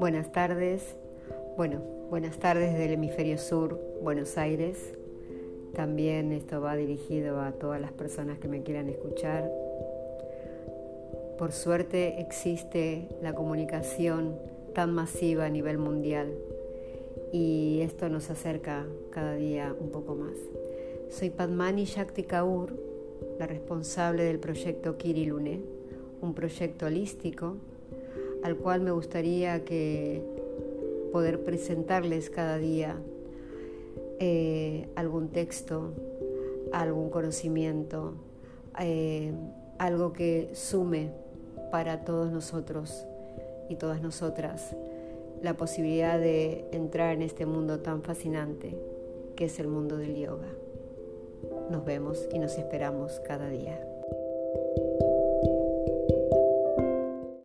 Buenas tardes. Bueno, buenas tardes del hemisferio sur, Buenos Aires. También esto va dirigido a todas las personas que me quieran escuchar. Por suerte existe la comunicación tan masiva a nivel mundial y esto nos acerca cada día un poco más. Soy Padmani Shakti Kaur, la responsable del proyecto Kirilune, un proyecto holístico al cual me gustaría que poder presentarles cada día eh, algún texto, algún conocimiento, eh, algo que sume para todos nosotros y todas nosotras la posibilidad de entrar en este mundo tan fascinante que es el mundo del yoga. Nos vemos y nos esperamos cada día.